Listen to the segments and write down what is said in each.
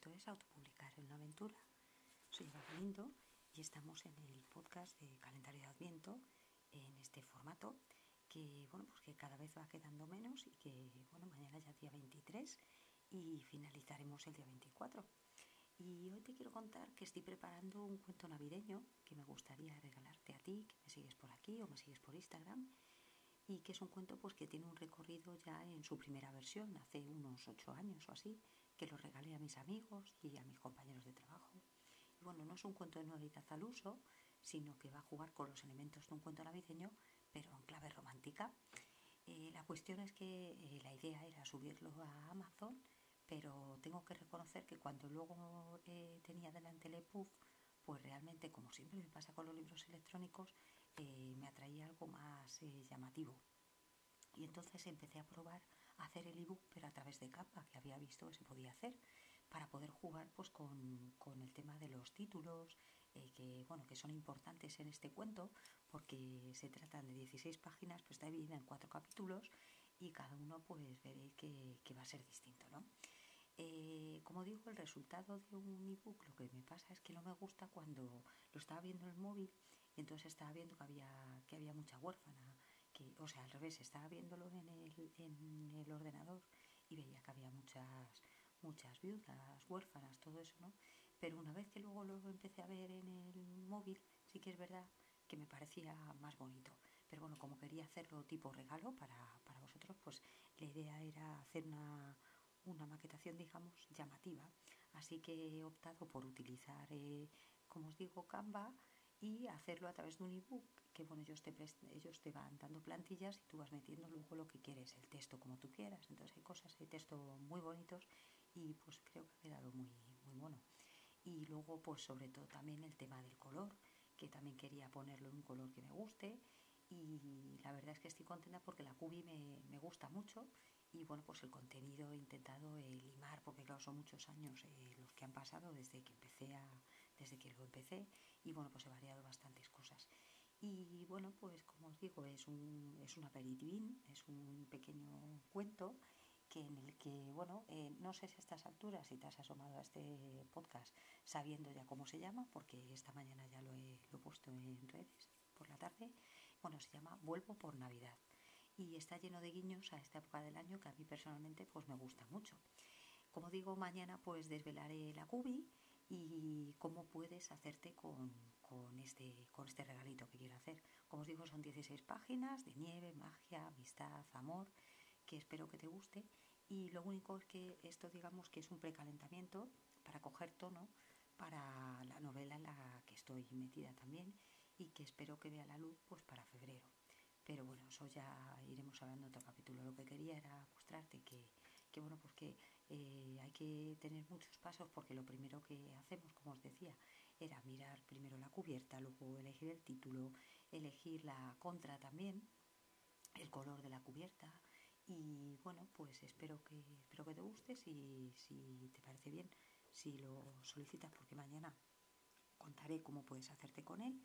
Esto es Autopublicar en una aventura. Soy Eva Galindo y estamos en el podcast de Calendario de Adviento en este formato que, bueno, pues que cada vez va quedando menos y que, bueno, mañana ya día 23 y finalizaremos el día 24. Y hoy te quiero contar que estoy preparando un cuento navideño que me gustaría regalarte a ti, que me sigues por aquí o me sigues por Instagram y que es un cuento pues que tiene un recorrido ya en su primera versión, hace unos ocho años o así, que lo regalé a mis amigos y a mis compañeros de trabajo. Y bueno, no es un cuento de novedad al uso, sino que va a jugar con los elementos de un cuento navideño, pero en clave romántica. Eh, la cuestión es que eh, la idea era subirlo a Amazon, pero tengo que reconocer que cuando luego eh, tenía delante el EPUB, pues realmente, como siempre me pasa con los libros electrónicos, me atraía algo más llamativo. Y entonces empecé a probar hacer el ebook, pero a través de Canva, que había visto que se podía hacer, para poder jugar pues con, el tema de los títulos, eh, que bueno, que son importantes en este cuento, porque se tratan de 16 páginas, pero está dividida en cuatro capítulos, y cada uno pues veréis que, va a ser distinto, ¿no? Eh, como digo, el resultado de un ebook lo que me pasa es que no me gusta cuando lo estaba viendo en el móvil y entonces estaba viendo que había, que había mucha huérfana, o sea, al revés, estaba viéndolo en el, en el ordenador y veía que había muchas, muchas viudas, huérfanas, todo eso, ¿no? Pero una vez que luego lo empecé a ver en el móvil, sí que es verdad que me parecía más bonito. Pero bueno, como quería hacerlo tipo regalo para, para vosotros, pues la idea era hacer una, una maquetación, digamos, llamativa. Así que he optado por utilizar, eh, como os digo, Canva y hacerlo a través de un ebook que bueno ellos te ellos te van dando plantillas y tú vas metiendo luego lo que quieres el texto como tú quieras. Entonces hay cosas de texto muy bonitos y pues creo que ha quedado muy muy bueno y luego pues sobre todo también el tema del color que también quería ponerlo en un color que me guste. Y la verdad es que estoy contenta porque la cubi me, me gusta mucho. Y bueno pues el contenido he intentado eh, limar porque claro son muchos años eh, los que han pasado desde que empecé a desde que lo empecé y bueno pues he variado bastantes cosas y bueno pues como os digo es un es un aperitivín es un pequeño cuento que en el que bueno eh, no sé si a estas alturas si te has asomado a este podcast sabiendo ya cómo se llama porque esta mañana ya lo he, lo he puesto en redes por la tarde bueno se llama vuelvo por navidad y está lleno de guiños a esta época del año que a mí personalmente pues me gusta mucho. Como digo, mañana pues desvelaré la cubi y cómo puedes hacerte con, este, con este regalito que quiero hacer. Como os digo, son 16 páginas de nieve, magia, amistad, amor, que espero que te guste. Y lo único es que esto digamos que es un precalentamiento para coger tono para la novela en la que estoy metida también y que espero que vea la luz pues para febrero. Pero bueno, eso ya iremos hablando en otro capítulo. Lo que quería era mostrarte que, que bueno, pues que eh, hay que tener muchos pasos porque lo primero que hacemos, como os decía, era mirar primero la cubierta, luego elegir el título, elegir la contra también, el color de la cubierta. Y bueno, pues espero que, espero que te guste, si, si te parece bien, si lo solicitas porque mañana contaré cómo puedes hacerte con él.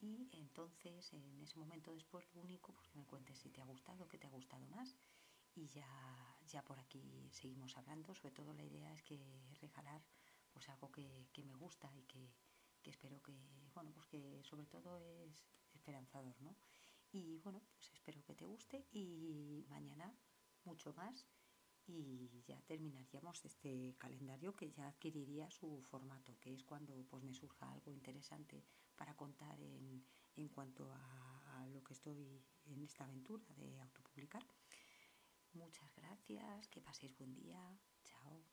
Y entonces en ese momento después lo único pues que me cuentes si te ha gustado, qué te ha gustado más. Y ya, ya por aquí seguimos hablando, sobre todo la idea es que regalar pues algo que, me gusta y que, que, espero que, bueno, pues que sobre todo es esperanzador, ¿no? Y bueno, pues espero que te guste y mañana mucho más y ya terminaríamos este calendario que ya adquiriría su formato, que es cuando pues me surja algo interesante para contar en, en cuanto a, lo que estoy en esta aventura de autopublicar. Muchas gracias, que paséis buen día, chao.